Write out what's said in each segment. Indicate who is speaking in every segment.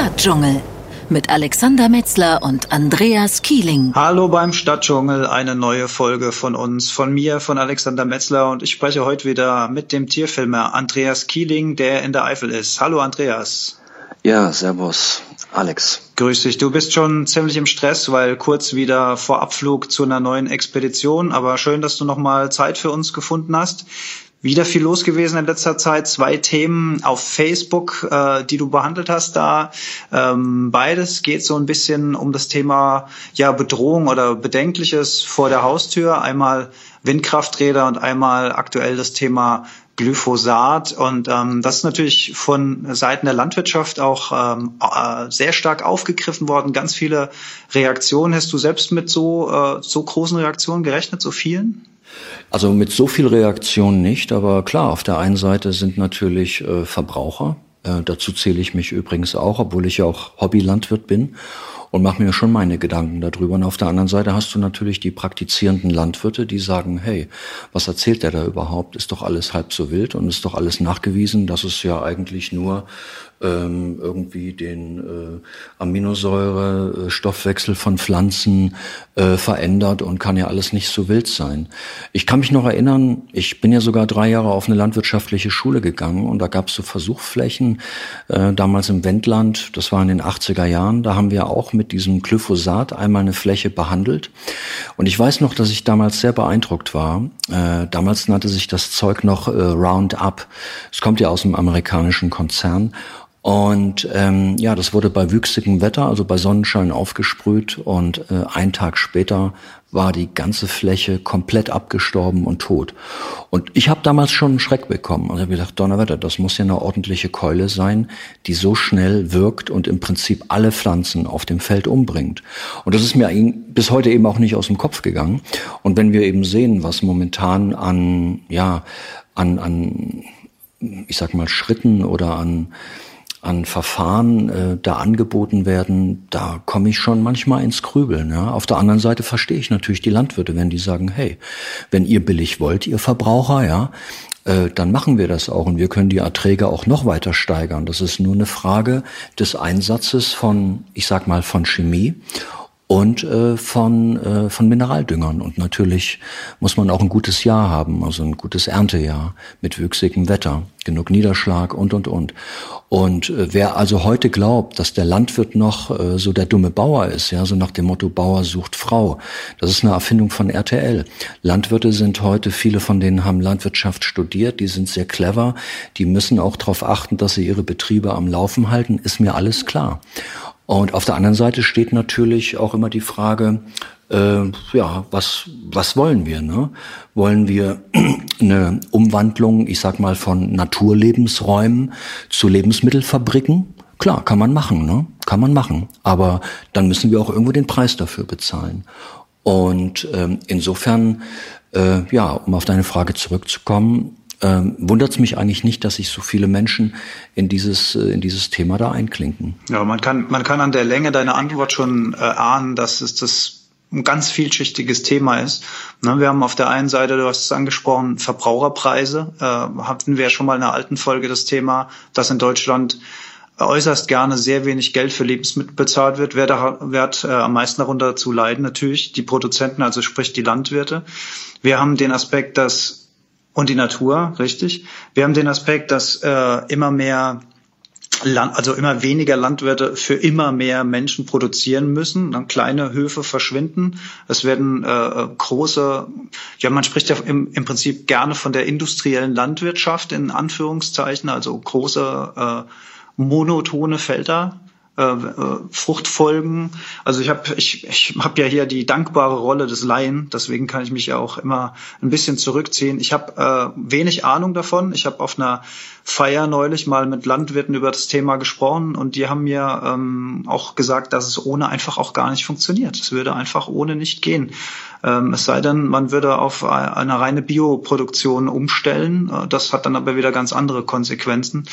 Speaker 1: Stadtdschungel mit Alexander Metzler und Andreas Kieling.
Speaker 2: Hallo beim Stadtdschungel, eine neue Folge von uns, von mir, von Alexander Metzler und ich spreche heute wieder mit dem Tierfilmer Andreas Kieling, der in der Eifel ist. Hallo Andreas.
Speaker 3: Ja, servus, Alex.
Speaker 2: Grüß dich. Du bist schon ziemlich im Stress, weil kurz wieder vor Abflug zu einer neuen Expedition, aber schön, dass du nochmal Zeit für uns gefunden hast. Wieder viel los gewesen in letzter Zeit. Zwei Themen auf Facebook, äh, die du behandelt hast da. Ähm, beides geht so ein bisschen um das Thema ja Bedrohung oder Bedenkliches vor der Haustür. Einmal Windkrafträder und einmal aktuell das Thema Glyphosat. Und ähm, das ist natürlich von Seiten der Landwirtschaft auch ähm, äh, sehr stark aufgegriffen worden. Ganz viele Reaktionen. Hast du selbst mit so, äh, so großen Reaktionen gerechnet, so vielen?
Speaker 3: Also mit so viel Reaktion nicht, aber klar, auf der einen Seite sind natürlich äh, Verbraucher. Äh, dazu zähle ich mich übrigens auch, obwohl ich ja auch Hobbylandwirt bin und mache mir schon meine Gedanken darüber. Und auf der anderen Seite hast du natürlich die praktizierenden Landwirte, die sagen, hey, was erzählt der da überhaupt? Ist doch alles halb so wild und ist doch alles nachgewiesen, dass es ja eigentlich nur ähm, irgendwie den äh, Aminosäurestoffwechsel von Pflanzen äh, verändert und kann ja alles nicht so wild sein. Ich kann mich noch erinnern, ich bin ja sogar drei Jahre auf eine landwirtschaftliche Schule gegangen und da gab es so Versuchsflächen, äh, damals im Wendland, das war in den 80er Jahren, da haben wir auch mit diesem Glyphosat einmal eine Fläche behandelt. Und ich weiß noch, dass ich damals sehr beeindruckt war. Äh, damals nannte sich das Zeug noch äh, Roundup. Es kommt ja aus einem amerikanischen Konzern. Und ähm, ja, das wurde bei wüchsigem Wetter, also bei Sonnenschein aufgesprüht und äh, ein Tag später war die ganze Fläche komplett abgestorben und tot. Und ich habe damals schon einen Schreck bekommen. Also habe gedacht, Donnerwetter, das muss ja eine ordentliche Keule sein, die so schnell wirkt und im Prinzip alle Pflanzen auf dem Feld umbringt. Und das ist mir bis heute eben auch nicht aus dem Kopf gegangen. Und wenn wir eben sehen, was momentan an, ja, an, an, ich sag mal, Schritten oder an an Verfahren äh, da angeboten werden, da komme ich schon manchmal ins Grübeln. Ja? Auf der anderen Seite verstehe ich natürlich die Landwirte, wenn die sagen, hey, wenn ihr billig wollt, ihr Verbraucher, ja, äh, dann machen wir das auch und wir können die Erträge auch noch weiter steigern. Das ist nur eine Frage des Einsatzes von, ich sag mal, von Chemie und äh, von, äh, von Mineraldüngern. Und natürlich muss man auch ein gutes Jahr haben, also ein gutes Erntejahr mit wüchsigem Wetter, genug Niederschlag und, und, und. Und äh, wer also heute glaubt, dass der Landwirt noch äh, so der dumme Bauer ist, ja, so nach dem Motto Bauer sucht Frau, das ist eine Erfindung von RTL. Landwirte sind heute, viele von denen haben Landwirtschaft studiert, die sind sehr clever, die müssen auch darauf achten, dass sie ihre Betriebe am Laufen halten, ist mir alles klar. Und auf der anderen Seite steht natürlich auch immer die Frage, äh, ja, was, was wollen wir? Ne? Wollen wir eine Umwandlung, ich sag mal, von Naturlebensräumen zu Lebensmittelfabriken? Klar, kann man machen, ne? Kann man machen. Aber dann müssen wir auch irgendwo den Preis dafür bezahlen. Und ähm, insofern, äh, ja, um auf deine Frage zurückzukommen, ähm, wundert es mich eigentlich nicht, dass sich so viele Menschen in dieses, äh, in dieses Thema da einklinken.
Speaker 2: Ja, man kann, man kann an der Länge deiner Antwort schon äh, ahnen, dass es das ein ganz vielschichtiges Thema ist. Ne, wir haben auf der einen Seite, du hast es angesprochen, Verbraucherpreise. Äh, hatten wir schon mal in einer alten Folge das Thema, dass in Deutschland äußerst gerne sehr wenig Geld für Lebensmittel bezahlt wird. Wer, da, wer hat äh, am meisten darunter zu leiden? Natürlich die Produzenten, also sprich die Landwirte. Wir haben den Aspekt, dass und die Natur, richtig. Wir haben den Aspekt, dass äh, immer mehr Land, also immer weniger Landwirte für immer mehr Menschen produzieren müssen. Dann kleine Höfe verschwinden. Es werden äh, große, ja, man spricht ja im, im Prinzip gerne von der industriellen Landwirtschaft in Anführungszeichen, also große äh, monotone Felder äh, äh, Fruchtfolgen. Also ich habe ich, ich hab ja hier die dankbare Rolle des Laien, deswegen kann ich mich ja auch immer ein bisschen zurückziehen. Ich habe äh, wenig Ahnung davon. Ich habe auf einer Feier neulich mal mit Landwirten über das Thema gesprochen und die haben mir ähm, auch gesagt, dass es ohne einfach auch gar nicht funktioniert. Es würde einfach ohne nicht gehen. Ähm, es sei denn, man würde auf eine reine Bioproduktion umstellen. Äh, das hat dann aber wieder ganz andere Konsequenzen.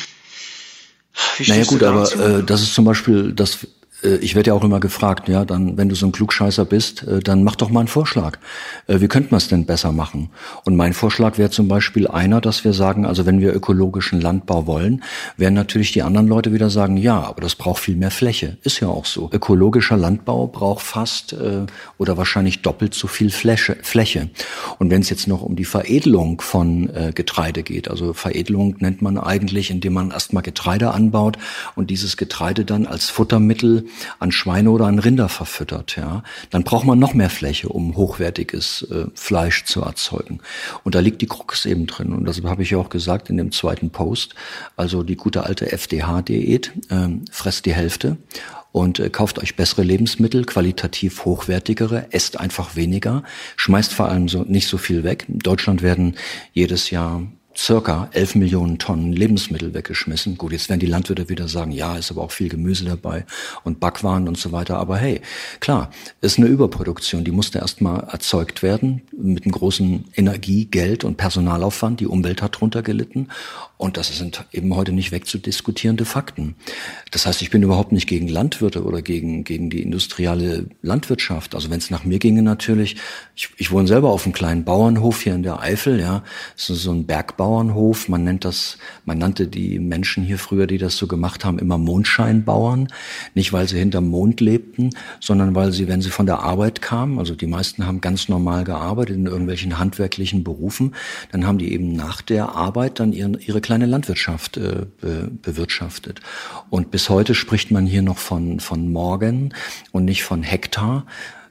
Speaker 3: Wie naja gut, aber äh, das ist zum Beispiel das äh, ich werde ja auch immer gefragt, ja, dann, wenn du so ein Klugscheißer bist, äh, dann mach doch mal einen Vorschlag. Äh, wie könnten wir es denn besser machen? Und mein Vorschlag wäre zum Beispiel einer, dass wir sagen, also wenn wir ökologischen Landbau wollen, werden natürlich die anderen Leute wieder sagen, ja, aber das braucht viel mehr Fläche. Ist ja auch so. Ökologischer Landbau braucht fast äh, oder wahrscheinlich doppelt so viel Fläche. Und wenn es jetzt noch um die Veredelung von äh, Getreide geht, also Veredelung nennt man eigentlich, indem man erstmal Getreide anbaut und dieses Getreide dann als Futtermittel an Schweine oder an Rinder verfüttert, ja, dann braucht man noch mehr Fläche, um hochwertiges äh, Fleisch zu erzeugen. Und da liegt die Krux eben drin. Und das habe ich ja auch gesagt in dem zweiten Post. Also die gute alte FDH-Diät, äh, fresst die Hälfte und äh, kauft euch bessere Lebensmittel, qualitativ hochwertigere, esst einfach weniger, schmeißt vor allem so nicht so viel weg. In Deutschland werden jedes Jahr circa 11 Millionen Tonnen Lebensmittel weggeschmissen. Gut, jetzt werden die Landwirte wieder sagen, ja, ist aber auch viel Gemüse dabei und Backwaren und so weiter. Aber hey, klar, ist eine Überproduktion. Die musste erstmal erzeugt werden mit einem großen Energie, Geld und Personalaufwand. Die Umwelt hat drunter gelitten. Und das sind eben heute nicht wegzudiskutierende Fakten. Das heißt, ich bin überhaupt nicht gegen Landwirte oder gegen, gegen die industrielle Landwirtschaft. Also wenn es nach mir ginge natürlich, ich, ich wohne selber auf einem kleinen Bauernhof hier in der Eifel, ja, das ist so ein Bergbauernhof. Man nennt das, man nannte die Menschen hier früher, die das so gemacht haben, immer Mondscheinbauern. Nicht, weil sie hinterm Mond lebten, sondern weil sie, wenn sie von der Arbeit kamen, also die meisten haben ganz normal gearbeitet in irgendwelchen handwerklichen Berufen, dann haben die eben nach der Arbeit dann ihren, ihre kleine Landwirtschaft äh, be bewirtschaftet. Und bis heute spricht man hier noch von, von Morgen und nicht von Hektar,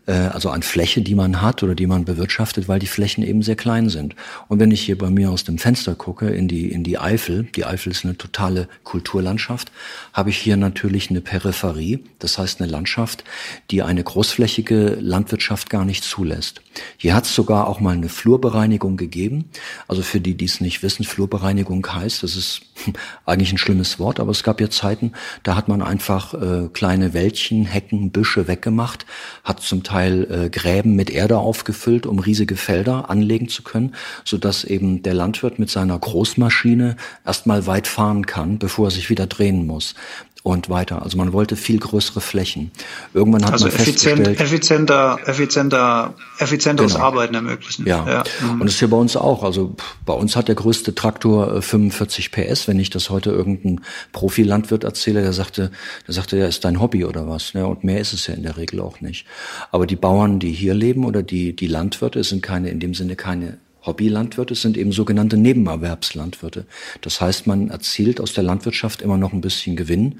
Speaker 3: äh, also an Fläche, die man hat oder die man bewirtschaftet, weil die Flächen eben sehr klein sind. Und wenn ich hier bei mir aus dem Fenster gucke in die, in die Eifel, die Eifel ist eine totale Kulturlandschaft, habe ich hier natürlich eine Peripherie, das heißt eine Landschaft, die eine großflächige Landwirtschaft gar nicht zulässt. Hier hat es sogar auch mal eine Flurbereinigung gegeben. Also für die, die es nicht wissen, Flurbereinigung heißt, das ist eigentlich ein schlimmes Wort, aber es gab ja Zeiten, da hat man einfach äh, kleine Wäldchen, Hecken, Büsche weggemacht, hat zum Teil äh, Gräben mit Erde aufgefüllt, um riesige Felder anlegen zu können, so dass eben der Landwirt mit seiner Großmaschine erstmal weit fahren kann, bevor er sich wieder drehen muss und weiter. Also man wollte viel größere Flächen. Irgendwann hat
Speaker 2: also
Speaker 3: man
Speaker 2: effizient,
Speaker 3: festgestellt,
Speaker 2: effizienter, effizienter, effizienteres
Speaker 3: Genau.
Speaker 2: Arbeiten ermöglichen.
Speaker 3: Ja.
Speaker 2: ja.
Speaker 3: Und das ist hier bei uns auch. Also bei uns hat der größte Traktor äh, 45 PS. Wenn ich das heute irgendein Profilandwirt erzähle, der sagte, der sagte, ja, ist dein Hobby oder was. Ne? Und mehr ist es ja in der Regel auch nicht. Aber die Bauern, die hier leben oder die, die Landwirte, sind keine, in dem Sinne keine Hobbylandwirte, sind eben sogenannte Nebenerwerbslandwirte. Das heißt, man erzielt aus der Landwirtschaft immer noch ein bisschen Gewinn.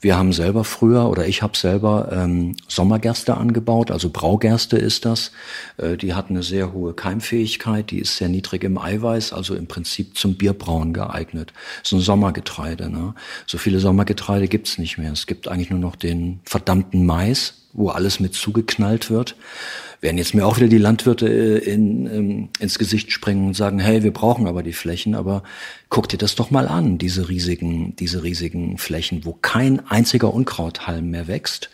Speaker 3: Wir haben selber früher oder ich habe selber ähm, Sommergerste angebaut, also Braugerste ist das. Äh, die hat eine sehr hohe Keimfähigkeit, die ist sehr niedrig im Eiweiß, also im Prinzip zum Bierbrauen geeignet. Ist ein Sommergetreide. Ne? So viele Sommergetreide gibt's nicht mehr. Es gibt eigentlich nur noch den verdammten Mais, wo alles mit zugeknallt wird werden jetzt mir auch wieder die Landwirte äh, in, ähm, ins Gesicht springen und sagen, hey, wir brauchen aber die Flächen, aber guck dir das doch mal an, diese riesigen, diese riesigen Flächen, wo kein einziger Unkrauthalm mehr wächst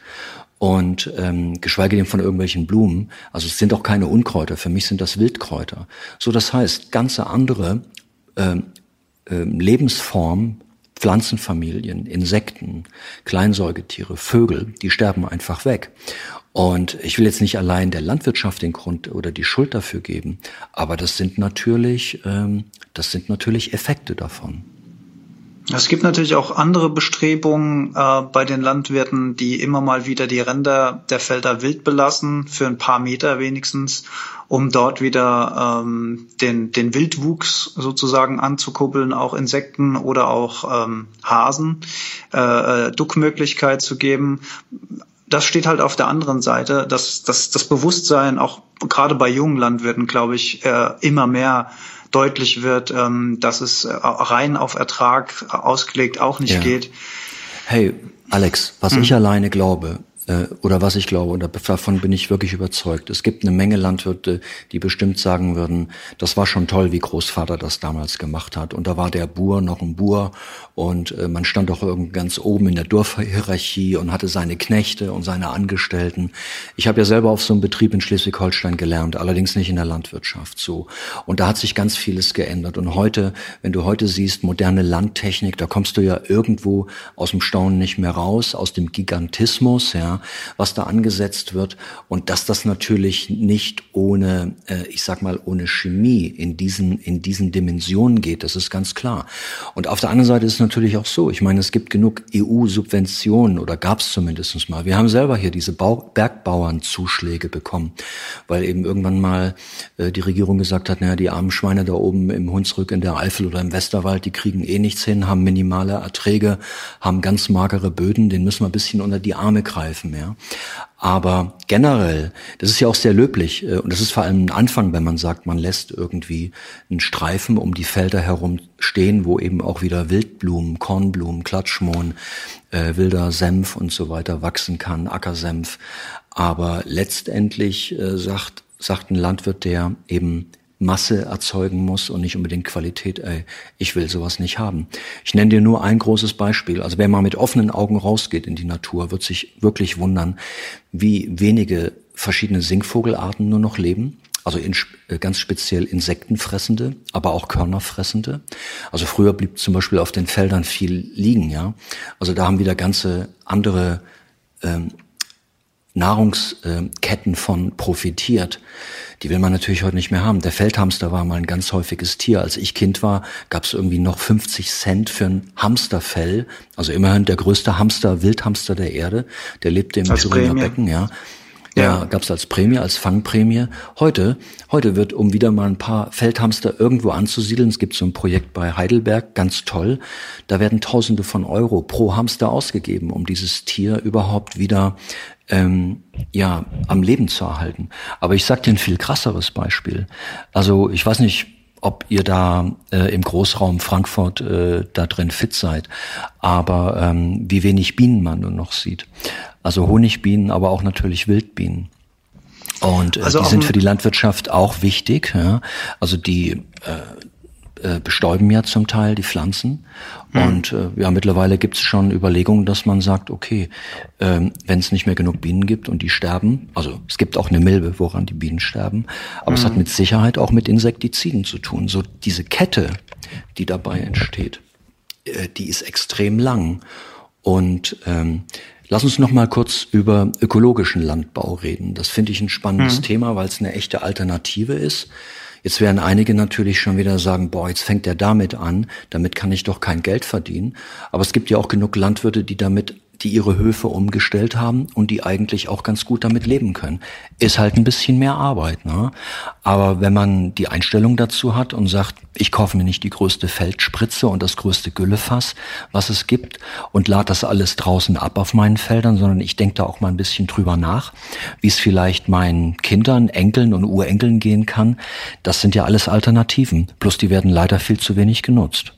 Speaker 3: und ähm, geschweige denn von irgendwelchen Blumen. Also es sind auch keine Unkräuter, für mich sind das Wildkräuter. So, das heißt, ganze andere ähm, ähm, Lebensformen Pflanzenfamilien, Insekten, Kleinsäugetiere, Vögel, die sterben einfach weg. Und ich will jetzt nicht allein der Landwirtschaft den Grund oder die Schuld dafür geben, aber das sind natürlich, ähm, das sind natürlich Effekte davon.
Speaker 2: Es gibt natürlich auch andere Bestrebungen äh, bei den Landwirten, die immer mal wieder die Ränder der Felder wild belassen, für ein paar Meter wenigstens, um dort wieder ähm, den, den Wildwuchs sozusagen anzukuppeln, auch Insekten oder auch ähm, Hasen äh, Duckmöglichkeit zu geben das steht halt auf der anderen Seite, dass, dass das Bewusstsein auch gerade bei jungen Landwirten, glaube ich, äh, immer mehr deutlich wird, ähm, dass es rein auf Ertrag ausgelegt auch nicht
Speaker 3: Ja.
Speaker 2: geht.
Speaker 3: Hey, Alex, was ich alleine glaube, äh, oder was ich glaube, und davon bin ich wirklich überzeugt. Es gibt eine Menge Landwirte, die bestimmt sagen würden, das war schon toll, wie Großvater das damals gemacht hat. Und da war der Bur noch ein Bur und äh, man stand auch irgend ganz oben in der Dorfhierarchie und hatte seine Knechte und seine Angestellten. Ich habe ja selber auf so einem Betrieb in Schleswig-Holstein gelernt, allerdings nicht in der Landwirtschaft so. Und da hat sich ganz vieles geändert. Und heute, wenn du heute siehst, moderne Landtechnik, da kommst du ja irgendwo aus dem Staunen nicht mehr raus, aus dem Gigantismus, ja, was da angesetzt wird. Und dass das natürlich nicht ohne, äh, ich sag mal, ohne Chemie in diesen, in diesen Dimensionen geht, das ist ganz klar. Und auf der anderen Seite ist natürlich auch so. Ich meine, es gibt genug EU-Subventionen oder gab es zumindest mal. Wir haben selber hier diese Bau Bergbauernzuschläge bekommen, weil eben irgendwann mal äh, die Regierung gesagt hat, naja, die armen Schweine da oben im Hunsrück in der Eifel oder im Westerwald, die kriegen eh nichts hin, haben minimale Erträge, haben ganz magere Böden, den müssen wir ein bisschen unter die Arme greifen. Ja. Aber generell, das ist ja auch sehr löblich äh, und das ist vor allem ein Anfang, wenn man sagt, man lässt irgendwie einen Streifen um die Felder herum stehen, wo eben auch wieder Wildblumen, Kornblumen, Klatschmohn, äh, wilder Senf und so weiter wachsen kann, Ackersenf. Aber letztendlich äh, sagt, sagt ein Landwirt, der eben Masse erzeugen muss und nicht unbedingt Qualität. Ey, ich will sowas nicht haben. Ich nenne dir nur ein großes Beispiel. Also wer mal mit offenen Augen rausgeht in die Natur, wird sich wirklich wundern, wie wenige verschiedene Singvogelarten nur noch leben. Also in, äh, ganz speziell Insektenfressende, aber auch Körnerfressende. Also früher blieb zum Beispiel auf den Feldern viel liegen, ja. Also da haben wieder ganze andere ähm, Nahrungsketten von profitiert. Die will man natürlich heute nicht mehr haben. Der Feldhamster war mal ein ganz häufiges Tier. Als ich Kind war, gab es irgendwie noch 50 Cent für ein Hamsterfell. Also immerhin der größte Hamster, Wildhamster der Erde. Der lebte im Thüringer Becken, ja. Ja, gab es als Prämie, als Fangprämie. Heute, heute wird, um wieder mal ein paar Feldhamster irgendwo anzusiedeln, es gibt so ein Projekt bei Heidelberg, ganz toll, da werden Tausende von Euro pro Hamster ausgegeben, um dieses Tier überhaupt wieder ähm, ja am Leben zu erhalten. Aber ich sag dir ein viel krasseres Beispiel. Also ich weiß nicht, ob ihr da äh, im Großraum Frankfurt äh, da drin fit seid, aber ähm, wie wenig Bienen man nur noch sieht. Also Honigbienen, aber auch natürlich Wildbienen. Und äh, also die sind für die Landwirtschaft auch wichtig. Ja? Also die äh, äh, bestäuben ja zum Teil die Pflanzen. Mhm. Und äh, ja, mittlerweile gibt es schon Überlegungen, dass man sagt, okay, ähm, wenn es nicht mehr genug Bienen gibt und die sterben, also es gibt auch eine Milbe, woran die Bienen sterben, aber mhm. es hat mhm. mit Sicherheit auch mit Insektiziden zu tun. So diese Kette, die dabei entsteht, äh, die ist extrem lang. Und ähm, Lass uns noch mal kurz über ökologischen Landbau reden. Das finde ich ein spannendes mhm. Thema, weil es eine echte Alternative ist. Jetzt werden einige natürlich schon wieder sagen, boah, jetzt fängt er damit an, damit kann ich doch kein Geld verdienen. Aber es gibt ja auch genug Landwirte, die damit die ihre Höfe umgestellt haben und die eigentlich auch ganz gut damit leben können. Ist halt ein bisschen mehr Arbeit, ne? Aber wenn man die Einstellung dazu hat und sagt, ich kaufe mir nicht die größte Feldspritze und das größte Güllefass, was es gibt, und lade das alles draußen ab auf meinen Feldern, sondern ich denke da auch mal ein bisschen drüber nach, wie es vielleicht meinen Kindern, Enkeln und Urenkeln gehen kann. Das sind ja alles Alternativen. Plus die werden leider viel zu wenig genutzt.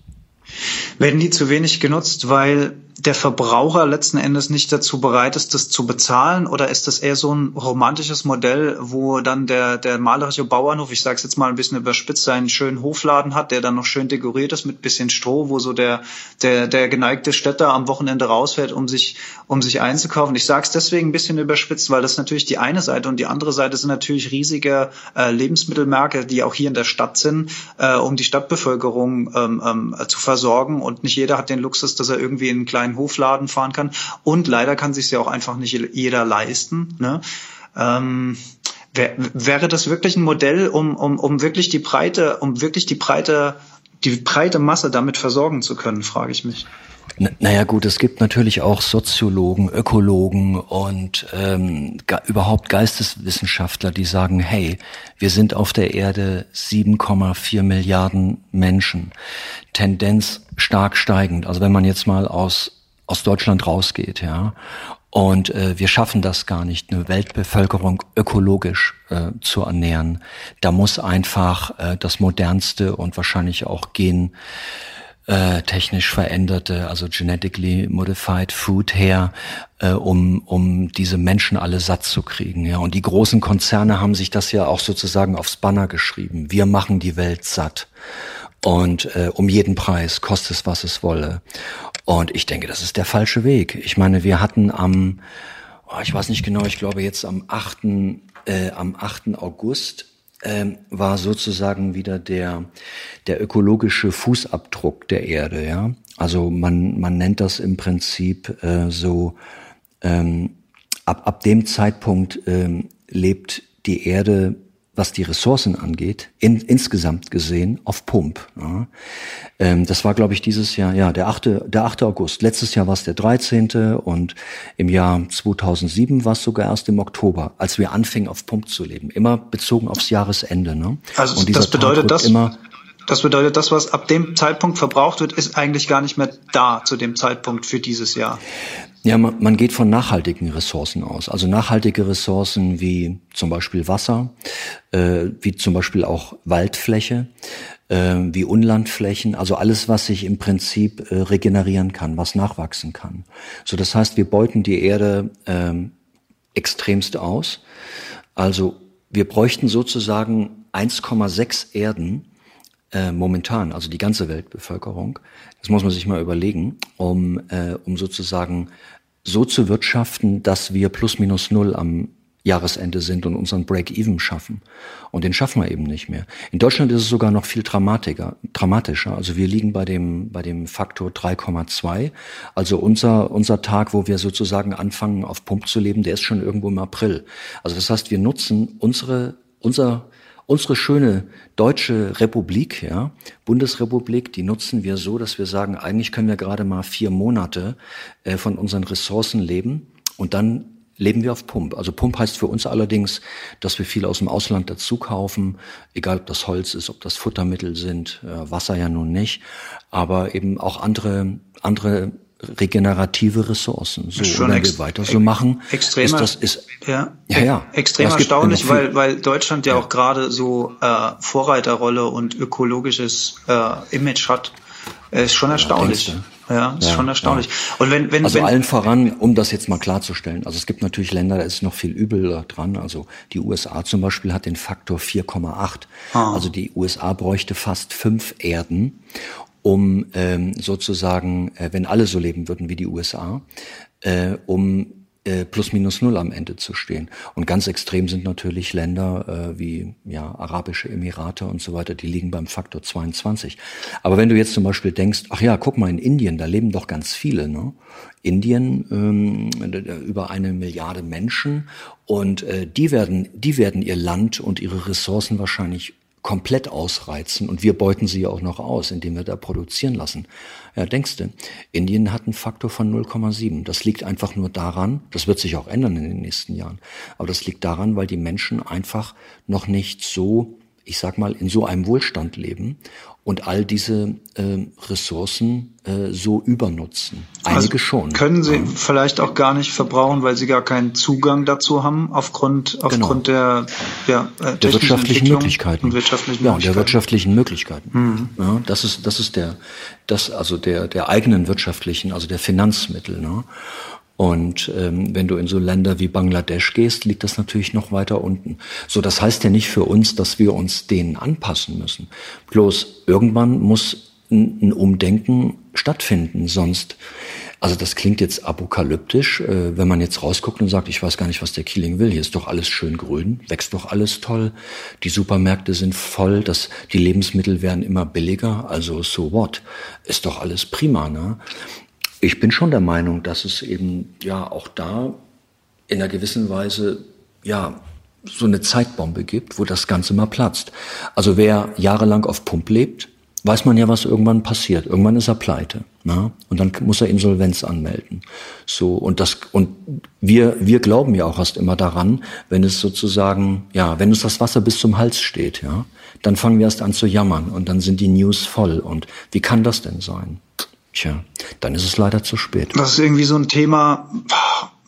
Speaker 2: Werden die zu wenig genutzt, weil der Verbraucher letzten Endes nicht dazu bereit ist, das zu bezahlen? Oder ist das eher so ein romantisches Modell, wo dann der, der malerische Bauernhof, ich sage es jetzt mal ein bisschen überspitzt, seinen schönen Hofladen hat, der dann noch schön dekoriert ist mit bisschen Stroh, wo so der, der, der geneigte Städter am Wochenende rausfährt, um sich, um sich einzukaufen? Ich sage es deswegen ein bisschen überspitzt, weil das natürlich die eine Seite und die andere Seite sind natürlich riesige äh, Lebensmittelmärkte, die auch hier in der Stadt sind, äh, um die Stadtbevölkerung ähm, ähm, zu versorgen. Und nicht jeder hat den Luxus, dass er irgendwie in einen kleinen einen Hofladen fahren kann. Und leider kann sich ja auch einfach nicht jeder leisten. Ne? Ähm, wär, wäre das wirklich ein Modell, um, um, um wirklich die breite, um wirklich die breite, die breite Masse damit versorgen zu können, frage ich mich.
Speaker 3: Naja gut, es gibt natürlich auch Soziologen, Ökologen und ähm, ge überhaupt Geisteswissenschaftler, die sagen, hey, wir sind auf der Erde 7,4 Milliarden Menschen. Tendenz stark steigend. Also wenn man jetzt mal aus aus Deutschland rausgeht, ja. Und äh, wir schaffen das gar nicht, eine Weltbevölkerung ökologisch äh, zu ernähren. Da muss einfach äh, das modernste und wahrscheinlich auch gen äh, technisch veränderte, also genetically modified Food her, äh, um, um diese Menschen alle satt zu kriegen. Ja. Und die großen Konzerne haben sich das ja auch sozusagen aufs Banner geschrieben. Wir machen die Welt satt. Und äh, um jeden Preis, kostet es, was es wolle. Und ich denke, das ist der falsche Weg. Ich meine, wir hatten am, oh, ich weiß nicht genau, ich glaube jetzt am 8. Äh, am 8. August ähm, war sozusagen wieder der, der ökologische Fußabdruck der Erde, ja. Also man, man nennt das im Prinzip äh, so, ähm, ab, ab dem Zeitpunkt ähm, lebt die Erde was die Ressourcen angeht, in, insgesamt gesehen auf Pump. Ja. Ähm, das war, glaube ich, dieses Jahr, ja, der 8., der 8. August. Letztes Jahr war es der 13. und im Jahr 2007 war es sogar erst im Oktober, als wir anfingen, auf Pump zu leben. Immer bezogen aufs Jahresende. Ne?
Speaker 2: Also das bedeutet, das, immer, das bedeutet, das, was ab dem Zeitpunkt verbraucht wird, ist eigentlich gar nicht mehr da zu dem Zeitpunkt für dieses Jahr.
Speaker 3: Ja, man, geht von nachhaltigen Ressourcen aus. Also nachhaltige Ressourcen wie zum Beispiel Wasser, äh, wie zum Beispiel auch Waldfläche, äh, wie Unlandflächen, also alles, was sich im Prinzip äh, regenerieren kann, was nachwachsen kann. So, das heißt, wir beuten die Erde äh, extremst aus. Also wir bräuchten sozusagen 1,6 Erden, äh, momentan, also die ganze Weltbevölkerung, das muss man sich mal überlegen, um, äh, um sozusagen so zu wirtschaften, dass wir plus minus null am Jahresende sind und unseren Break-Even schaffen. Und den schaffen wir eben nicht mehr. In Deutschland ist es sogar noch viel dramatischer. dramatischer. Also wir liegen bei dem, bei dem Faktor 3,2. Also unser, unser Tag, wo wir sozusagen anfangen, auf Pump zu leben, der ist schon irgendwo im April. Also das heißt, wir nutzen unsere, unser Unsere schöne deutsche Republik, ja, Bundesrepublik, die nutzen wir so, dass wir sagen, eigentlich können wir gerade mal vier Monate äh, von unseren Ressourcen leben und dann leben wir auf Pump. Also Pump heißt für uns allerdings, dass wir viel aus dem Ausland dazu kaufen, egal ob das Holz ist, ob das Futtermittel sind, äh, Wasser ja nun nicht, aber eben auch andere andere regenerative Ressourcen. So,
Speaker 2: Schon
Speaker 3: wenn wir weiter so machen,
Speaker 2: extrem,
Speaker 3: ist das ist
Speaker 2: ja, ja, ja. extrem ja, erstaunlich, weil weil Deutschland ja, ja. auch gerade so äh, Vorreiterrolle und ökologisches äh, Image hat. Ist schon erstaunlich. Ja, ist ja, schon erstaunlich.
Speaker 3: Ja. Und wenn, wenn, also wenn, allen voran, um das jetzt mal klarzustellen, also es gibt natürlich Länder, da ist noch viel übel dran. Also die USA zum Beispiel hat den Faktor 4,8. Ah. Also die USA bräuchte fast fünf Erden, um ähm, sozusagen, äh, wenn alle so leben würden wie die USA, äh, um äh, plus minus null am Ende zu stehen. Und ganz extrem sind natürlich Länder äh, wie ja, Arabische Emirate und so weiter, die liegen beim Faktor 22. Aber wenn du jetzt zum Beispiel denkst, ach ja, guck mal, in Indien, da leben doch ganz viele. Ne? Indien ähm, über eine Milliarde Menschen und äh, die werden, die werden ihr Land und ihre Ressourcen wahrscheinlich komplett ausreizen und wir beuten sie auch noch aus, indem wir da produzieren lassen. Ja, denkst du, Indien hat einen Faktor von 0,7. Das liegt einfach nur daran, das wird sich auch ändern in den nächsten Jahren, aber das liegt daran, weil die Menschen einfach noch nicht so, ich sag mal, in so einem Wohlstand leben und all diese äh, Ressourcen äh, so übernutzen. Einige also schon.
Speaker 2: Können sie ja. vielleicht auch gar nicht verbrauchen, weil sie gar keinen Zugang dazu haben, aufgrund, aufgrund genau. der,
Speaker 3: ja, äh, der wirtschaftlichen Möglichkeiten. Und wirtschaftlichen ja, Möglichkeiten. der wirtschaftlichen Möglichkeiten. Mhm. Ja, das ist, das ist der, das, also der, der eigenen wirtschaftlichen, also der Finanzmittel. Ne? Und ähm, wenn du in so Länder wie Bangladesch gehst, liegt das natürlich noch weiter unten. So, das heißt ja nicht für uns, dass wir uns denen anpassen müssen. Bloß irgendwann muss ein Umdenken stattfinden, sonst also das klingt jetzt apokalyptisch, äh, wenn man jetzt rausguckt und sagt, ich weiß gar nicht, was der Keeling will. Hier ist doch alles schön grün, wächst doch alles toll. Die Supermärkte sind voll, das, die Lebensmittel werden immer billiger. Also so what? Ist doch alles prima, ne? Ich bin schon der Meinung, dass es eben ja auch da in einer gewissen Weise ja so eine Zeitbombe gibt, wo das Ganze mal platzt. Also wer jahrelang auf Pump lebt, weiß man ja, was irgendwann passiert. Irgendwann ist er pleite. Ne? Und dann muss er Insolvenz anmelden. So, und das, und wir, wir glauben ja auch erst immer daran, wenn es sozusagen, ja, wenn uns das Wasser bis zum Hals steht, ja, dann fangen wir erst an zu jammern und dann sind die News voll. Und wie kann das denn sein? Tja, dann ist es leider zu spät.
Speaker 2: Das ist irgendwie so ein Thema,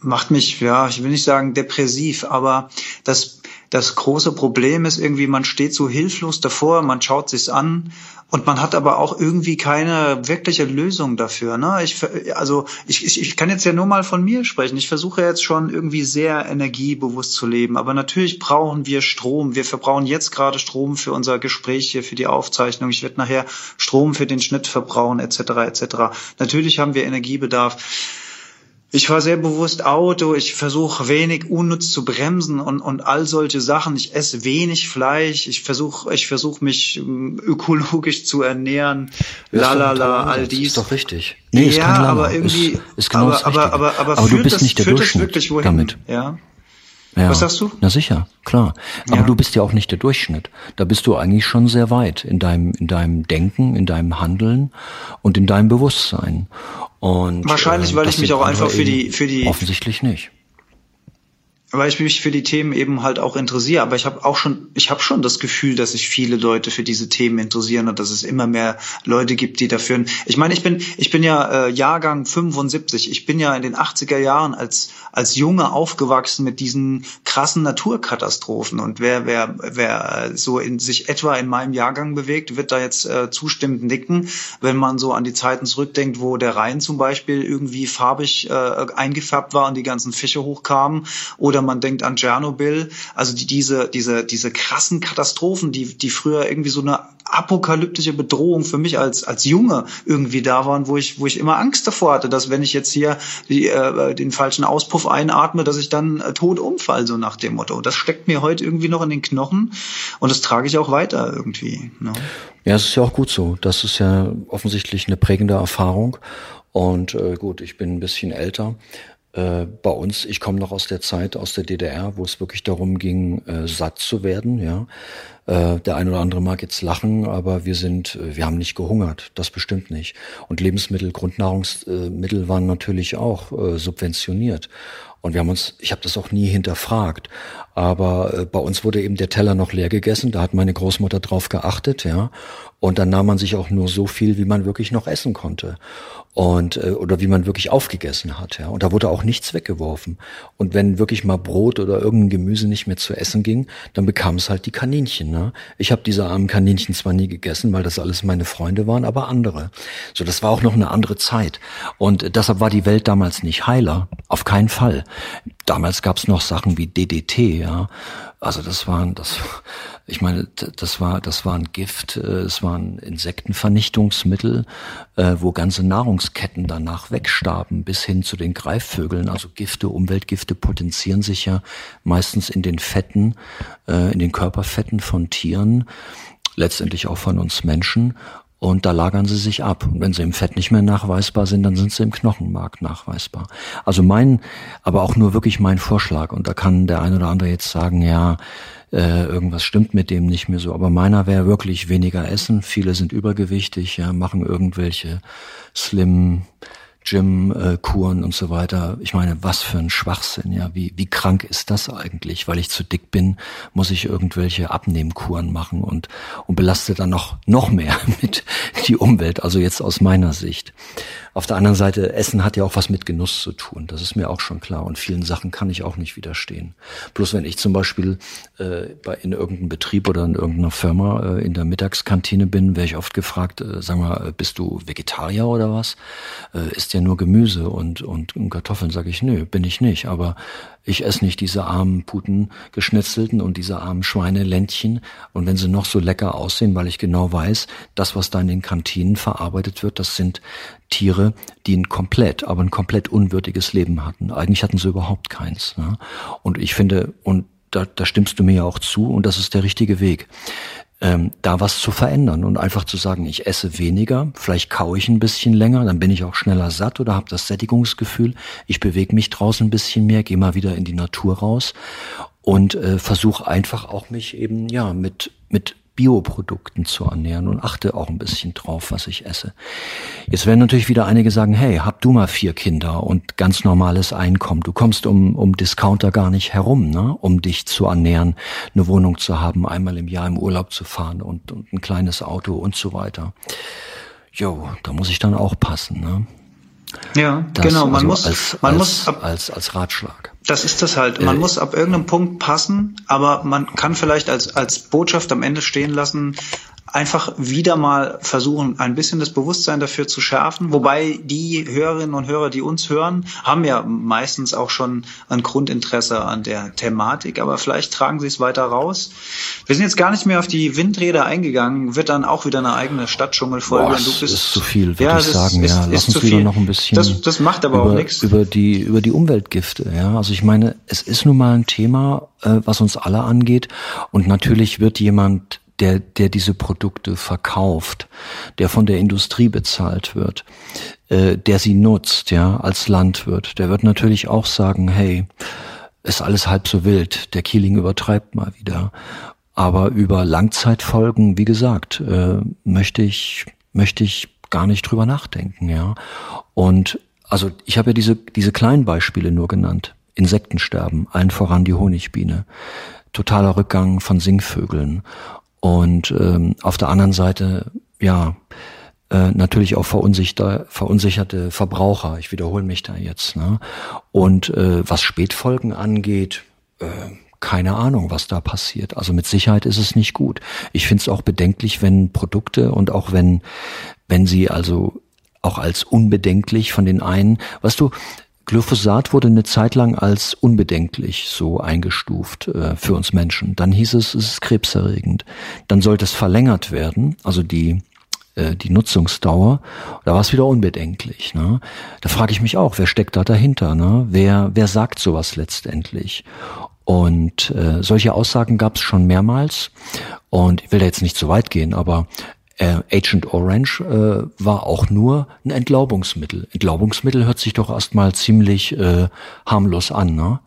Speaker 2: macht mich, ja, ich will nicht sagen depressiv, aber das, das große Problem ist irgendwie, man steht so hilflos davor, man schaut sich's an und man hat aber auch irgendwie keine wirkliche Lösung dafür. Ne? Ich, also ich, ich, ich kann jetzt ja nur mal von mir sprechen. Ich versuche jetzt schon irgendwie sehr energiebewusst zu leben, aber natürlich brauchen wir Strom. Wir verbrauchen jetzt gerade Strom für unser Gespräch hier, für die Aufzeichnung. Ich werde nachher Strom für den Schnitt verbrauchen etc. etc. Natürlich haben wir Energiebedarf. Ich fahre sehr bewusst Auto, ich versuche wenig unnütz zu bremsen und, und all solche Sachen. Ich esse wenig Fleisch, ich versuche ich versuch mich ähm, ökologisch zu ernähren. Lalala, all dies.
Speaker 3: Ist doch richtig.
Speaker 2: Nee, ist ja, aber irgendwie,
Speaker 3: ist, ist genau
Speaker 2: aber, aber, aber, aber,
Speaker 3: aber du bist
Speaker 2: das,
Speaker 3: nicht der
Speaker 2: führt das wirklich wohin?
Speaker 3: damit.
Speaker 2: Ja.
Speaker 3: Ja.
Speaker 2: Was sagst du?
Speaker 3: Na sicher, klar. Aber
Speaker 2: Ja.
Speaker 3: du bist ja auch nicht der Durchschnitt. Da bist du eigentlich schon sehr weit in deinem, in deinem Denken, in deinem Handeln und in deinem Bewusstsein. Und
Speaker 2: Wahrscheinlich,
Speaker 3: äh,
Speaker 2: weil ich mich auch einfach für die- für die-
Speaker 3: offensichtlich nicht.
Speaker 2: Weil ich mich für die Themen eben halt auch interessiere. Aber ich habe auch schon, ich habe schon das Gefühl, dass sich viele Leute für diese Themen interessieren und dass es immer mehr Leute gibt, die dafür. Ich meine, ich bin, ich bin ja äh, Jahrgang 75. Ich bin ja in den 80er Jahren als als Junge aufgewachsen mit diesen krassen Naturkatastrophen. Und wer wer wer so in sich etwa in meinem Jahrgang bewegt, wird da jetzt äh, zustimmend nicken, wenn man so an die Zeiten zurückdenkt, wo der Rhein zum Beispiel irgendwie farbig äh, eingefärbt war und die ganzen Fische hochkamen oder man denkt an Tschernobyl, also die, diese, diese, diese krassen Katastrophen, die, die früher irgendwie so eine apokalyptische Bedrohung für mich als, als Junge irgendwie da waren, wo ich, wo ich immer Angst davor hatte, dass wenn ich jetzt hier die, äh, den falschen Auspuff einatme, dass ich dann äh, tot umfall, so nach dem Motto. Das steckt mir heute irgendwie noch in den Knochen und das trage ich auch weiter irgendwie. Ne?
Speaker 3: Ja, es ist ja auch gut so. Das ist ja offensichtlich eine prägende Erfahrung. Und äh, gut, ich bin ein bisschen älter. Äh, bei uns, ich komme noch aus der Zeit aus der DDR, wo es wirklich darum ging, äh, satt zu werden. Ja, äh, der eine oder andere mag jetzt lachen, aber wir sind, äh, wir haben nicht gehungert, das bestimmt nicht. Und Lebensmittel, Grundnahrungsmittel waren natürlich auch äh, subventioniert. Und wir haben uns, ich habe das auch nie hinterfragt, aber äh, bei uns wurde eben der Teller noch leer gegessen. Da hat meine Großmutter drauf geachtet, ja. Und dann nahm man sich auch nur so viel, wie man wirklich noch essen konnte und äh, oder wie man wirklich aufgegessen hat, ja. Und da wurde auch nichts weggeworfen. Und wenn wirklich mal Brot oder irgendein Gemüse nicht mehr zu essen ging, dann bekam es halt die Kaninchen. Ne? Ich habe diese armen Kaninchen zwar nie gegessen, weil das alles meine Freunde waren, aber andere. So, das war auch noch eine andere Zeit. Und deshalb war die Welt damals nicht heiler, auf keinen Fall. Damals gab es noch Sachen wie DDT, ja. Also das waren, das, ich meine, das war, das war ein Gift, äh, es waren Insektenvernichtungsmittel, äh, wo ganze Nahrungsketten danach wegstarben, bis hin zu den Greifvögeln. Also Gifte, Umweltgifte potenzieren sich ja meistens in den Fetten, äh, in den Körperfetten von Tieren, letztendlich auch von uns Menschen. Und da lagern sie sich ab. Und wenn sie im Fett nicht mehr nachweisbar sind, dann sind sie im Knochenmark nachweisbar. Also mein, aber auch nur wirklich mein Vorschlag. Und da kann der ein oder andere jetzt sagen, ja, äh, irgendwas stimmt mit dem nicht mehr so. Aber meiner wäre wirklich weniger essen. Viele sind übergewichtig, ja, machen irgendwelche Slim Gym-Kuren und so weiter. Ich meine, was für ein Schwachsinn, ja. Wie, wie krank ist das eigentlich? Weil ich zu dick bin, muss ich irgendwelche Abnehmkuren machen und, und belastet dann noch, noch mehr mit die Umwelt. Also jetzt aus meiner Sicht. Auf der anderen Seite, Essen hat ja auch was mit Genuss zu tun. Das ist mir auch schon klar. Und vielen Sachen kann ich auch nicht widerstehen. Bloß wenn ich zum Beispiel äh, bei, in irgendeinem Betrieb oder in irgendeiner Firma äh, in der Mittagskantine bin, werde ich oft gefragt, äh, sag mal, äh, bist du Vegetarier oder was? Äh, isst ja nur Gemüse und, und, und Kartoffeln? Sage ich, nö, bin ich nicht. Aber ich esse nicht diese armen Puten geschnetzelten und diese armen Schweineländchen. Und wenn sie noch so lecker aussehen, weil ich genau weiß, das, was da in den Kantinen verarbeitet wird, das sind Tiere, die ein komplett, aber ein komplett unwürdiges Leben hatten. Eigentlich hatten sie überhaupt keins. Ne? Und ich finde, und da, da stimmst du mir ja auch zu, und das ist der richtige Weg ähm, da was zu verändern und einfach zu sagen, ich esse weniger, vielleicht kaue ich ein bisschen länger, dann bin ich auch schneller satt oder habe das Sättigungsgefühl, ich bewege mich draußen ein bisschen mehr, gehe mal wieder in die Natur raus und äh, versuche einfach auch mich eben ja mit mit Bioprodukten zu ernähren und achte auch ein bisschen drauf, was ich esse. Jetzt werden natürlich wieder einige sagen, hey, hab du mal vier Kinder und ganz normales Einkommen. Du kommst um, um Discounter gar nicht herum, ne? um dich zu ernähren, eine Wohnung zu haben, einmal im Jahr im Urlaub zu fahren und, und ein kleines Auto und so weiter. Jo, da muss ich dann auch passen. Ne?
Speaker 2: Ja,
Speaker 3: Das
Speaker 2: genau. Man
Speaker 3: also
Speaker 2: muss,
Speaker 3: als,
Speaker 2: man
Speaker 3: als,
Speaker 2: muss
Speaker 3: als, als Ratschlag.
Speaker 2: Das ist das halt. Man äh, muss ab irgendeinem Punkt passen, aber man kann vielleicht als, als Botschaft am Ende stehen lassen, einfach wieder mal versuchen, ein bisschen das Bewusstsein dafür zu schärfen. Wobei die Hörerinnen und Hörer, die uns hören, haben ja meistens auch schon ein Grundinteresse an der Thematik, aber vielleicht tragen sie es weiter raus. Wir sind jetzt gar nicht mehr auf die Windräder eingegangen, wird dann auch wieder eine eigene Stadtdschungelfolge.
Speaker 3: Boah, das ist zu viel, würde ja, ich sagen. Ist, ja, lass uns lieber noch ein bisschen.
Speaker 2: Das, das macht aber
Speaker 3: über,
Speaker 2: auch nichts.
Speaker 3: Über die, über die Umweltgifte, ja. Also ich meine, es ist nun mal ein Thema, äh, was uns alle angeht. Und natürlich wird jemand der, der diese Produkte verkauft, der von der Industrie bezahlt wird, äh, der sie nutzt, ja, als Landwirt, der wird natürlich auch sagen, hey, ist alles halb so wild, der Keeling übertreibt mal wieder. Aber über Langzeitfolgen, wie gesagt, äh, möchte ich, möchte ich gar nicht drüber nachdenken, ja. Und also ich habe ja diese, diese kleinen Beispiele nur genannt. Insektensterben, allen voran die Honigbiene, totaler Rückgang von Singvögeln und ähm, auf der anderen Seite, ja, äh, natürlich auch verunsicherte, verunsicherte Verbraucher. Ich wiederhole mich da jetzt. Ne? Und äh, was Spätfolgen angeht, äh, keine Ahnung, was da passiert. Also mit Sicherheit ist es nicht gut. Ich finde es auch bedenklich, wenn Produkte und auch wenn, wenn sie also auch als unbedenklich von den einen, weißt du, Glyphosat wurde eine Zeit lang als unbedenklich so eingestuft äh, für uns Menschen. Dann hieß es, es ist krebserregend. Dann sollte es verlängert werden, also die äh, die Nutzungsdauer. Da war es wieder unbedenklich. Ne? Da frage ich mich auch, wer steckt da dahinter? Ne? Wer wer sagt sowas letztendlich? Und äh, solche Aussagen gab es schon mehrmals. Und ich will da jetzt nicht zu weit gehen, aber äh, Agent Orange äh, war auch nur ein Entlaubungsmittel. Entlaubungsmittel hört sich doch erstmal ziemlich äh, harmlos an, ne?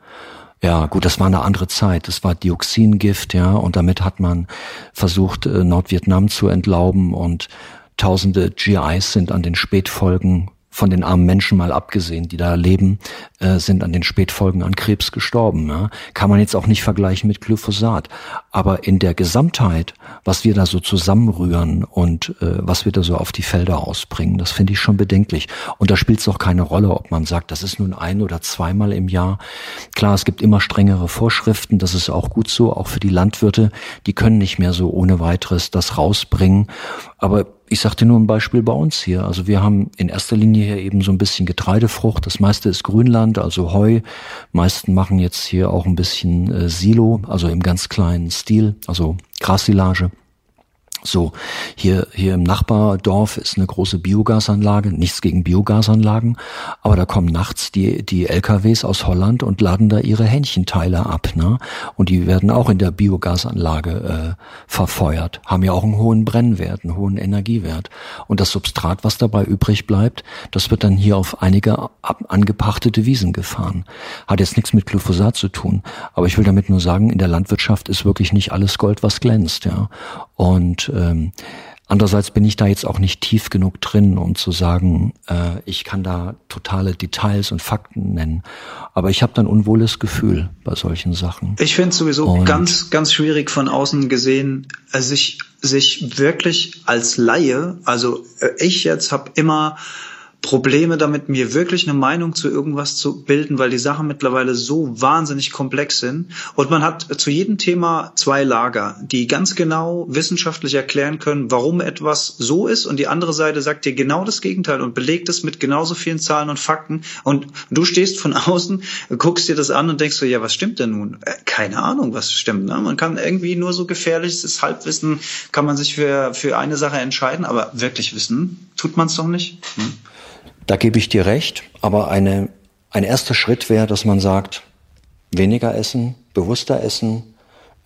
Speaker 3: Ja, gut, das war eine andere Zeit. Das war Dioxingift, ja, und damit hat man versucht, äh, Nordvietnam zu entlauben und tausende GIs sind an den Spätfolgen von den armen Menschen mal abgesehen, die da leben, äh, sind an den Spätfolgen an Krebs gestorben. Ja? Kann man jetzt auch nicht vergleichen mit Glyphosat. Aber in der Gesamtheit, was wir da so zusammenrühren und äh, was wir da so auf die Felder ausbringen, das finde ich schon bedenklich. Und da spielt es auch keine Rolle, ob man sagt, das ist nun ein oder zweimal im Jahr. Klar, es gibt immer strengere Vorschriften, das ist auch gut so, auch für die Landwirte, die können nicht mehr so ohne weiteres das rausbringen. Aber ich sagte nur ein Beispiel bei uns hier. Also wir haben in erster Linie hier eben so ein bisschen Getreidefrucht. Das meiste ist Grünland, also Heu. Meisten machen jetzt hier auch ein bisschen äh, Silo, also im ganz kleinen Stil, also Grassilage. So, hier, hier im Nachbardorf ist eine große Biogasanlage, nichts gegen Biogasanlagen, aber da kommen nachts die, die LKWs aus Holland und laden da ihre Hähnchenteile ab, ne? Und die werden auch in der Biogasanlage äh, verfeuert, haben ja auch einen hohen Brennwert, einen hohen Energiewert. Und das Substrat, was dabei übrig bleibt, das wird dann hier auf einige angepachtete Wiesen gefahren. Hat jetzt nichts mit Glyphosat zu tun, aber ich will damit nur sagen, in der Landwirtschaft ist wirklich nicht alles Gold, was glänzt, ja. Und ähm, andererseits bin ich da jetzt auch nicht tief genug drin, um zu sagen, äh, ich kann da totale Details und Fakten nennen. Aber ich habe dann unwohles Gefühl bei solchen Sachen.
Speaker 2: Ich finde es sowieso und ganz, ganz schwierig von außen gesehen, äh, sich, sich wirklich als Laie, also äh, ich jetzt habe immer Probleme damit, mir wirklich eine Meinung zu irgendwas zu bilden, weil die Sachen mittlerweile so wahnsinnig komplex sind. Und man hat zu jedem Thema zwei Lager, die ganz genau wissenschaftlich erklären können, warum etwas so ist. Und die andere Seite sagt dir genau das Gegenteil und belegt es mit genauso vielen Zahlen und Fakten. Und du stehst von außen, guckst dir das an und denkst so, ja, was stimmt denn nun? Äh, keine Ahnung, was stimmt. Ne? Man kann irgendwie nur so gefährliches Halbwissen, kann man sich für, für eine Sache entscheiden, aber wirklich wissen tut man es doch nicht. Hm?
Speaker 3: Da gebe ich dir recht, aber eine, ein erster Schritt wäre, dass man sagt, weniger essen, bewusster essen,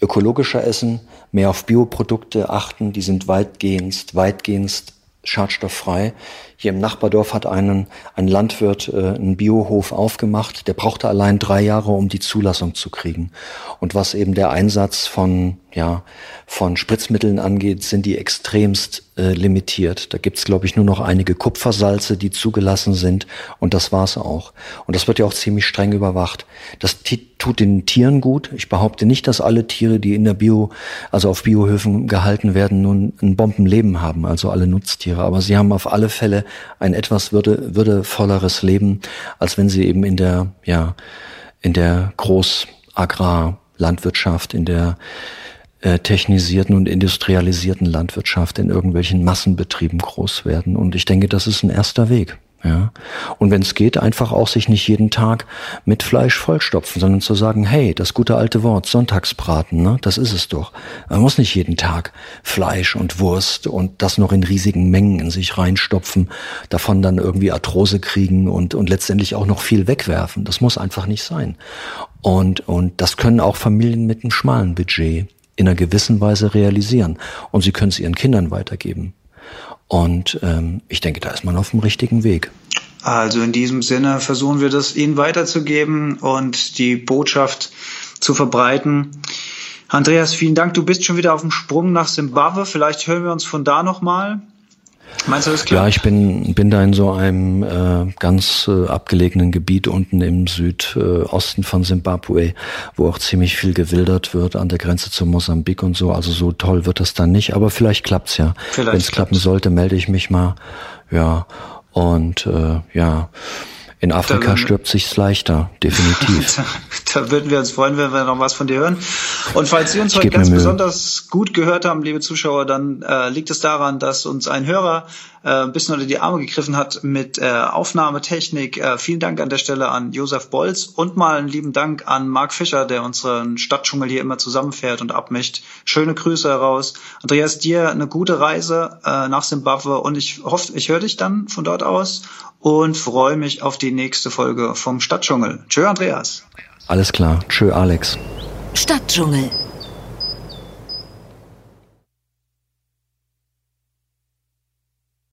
Speaker 3: ökologischer essen, mehr auf Bioprodukte achten, die sind weitgehend, weitgehend schadstofffrei. Hier im Nachbardorf hat einen, ein Landwirt äh, einen Biohof aufgemacht. Der brauchte allein drei Jahre, um die Zulassung zu kriegen. Und was eben der Einsatz von, ja, von Spritzmitteln angeht, sind die extremst äh, limitiert. Da gibt's, glaube ich, nur noch einige Kupfersalze, die zugelassen sind. Und das war's auch. Und das wird ja auch ziemlich streng überwacht. Das tut den Tieren gut. Ich behaupte nicht, dass alle Tiere, die in der Bio, also auf Biohöfen gehalten werden, nun ein Bombenleben haben, also alle Nutztiere. Aber sie haben auf alle Fälle ein etwas würde, würdevolleres Leben, als wenn sie eben in der, ja, in der Großagrarlandwirtschaft, in der äh, technisierten und industrialisierten Landwirtschaft in irgendwelchen Massenbetrieben groß werden. Und ich denke, das ist ein erster Weg. Ja. Und wenn es geht, einfach auch sich nicht jeden Tag mit Fleisch vollstopfen, sondern zu sagen, hey, das gute alte Wort, Sonntagsbraten, ne, das ist es doch. Man muss nicht jeden Tag Fleisch und Wurst und das noch in riesigen Mengen in sich reinstopfen, davon dann irgendwie Arthrose kriegen und, und letztendlich auch noch viel wegwerfen. Das muss einfach nicht sein. Und, und das können auch Familien mit einem schmalen Budget in einer gewissen Weise realisieren. Und sie können es ihren Kindern weitergeben. Und ähm, ich denke, da ist man auf dem richtigen Weg.
Speaker 2: Also in diesem Sinne versuchen wir das Ihnen weiterzugeben und die Botschaft zu verbreiten. Andreas, vielen Dank. Du bist schon wieder auf dem Sprung nach Simbabwe. Vielleicht hören wir uns von da nochmal.
Speaker 3: Meinst du das klar? Ja, ich bin, bin da in so einem äh, ganz äh, abgelegenen Gebiet unten im Südosten äh, von Simbabwe, wo auch ziemlich viel gewildert wird an der Grenze zu Mosambik und so. Also so toll wird das dann nicht, aber vielleicht klappt's ja. Wenn es klappen sollte, melde ich mich mal. Ja. Und äh, ja. In Afrika stirbt sich's leichter, definitiv.
Speaker 2: da, da, würden wir uns freuen, wenn wir noch was von dir hören. Und falls Sie uns heute ganz besonders gut gehört haben, liebe Zuschauer, dann äh, liegt es daran, dass uns ein Hörer äh, ein bisschen unter die Arme gegriffen hat mit äh, Aufnahmetechnik. Äh, vielen Dank an der Stelle an Josef Bolz und mal einen lieben Dank an Marc Fischer, der unseren Stadtdschungel hier immer zusammenfährt und abmischt. Schöne Grüße heraus. Andreas, dir eine gute Reise äh, nach Simbabwe und ich hoffe, ich höre dich dann von dort aus und freue mich auf die nächste Folge vom Stadtdschungel. Tschö, Andreas.
Speaker 3: Alles klar. Tschö, Alex.
Speaker 1: Stadtdschungel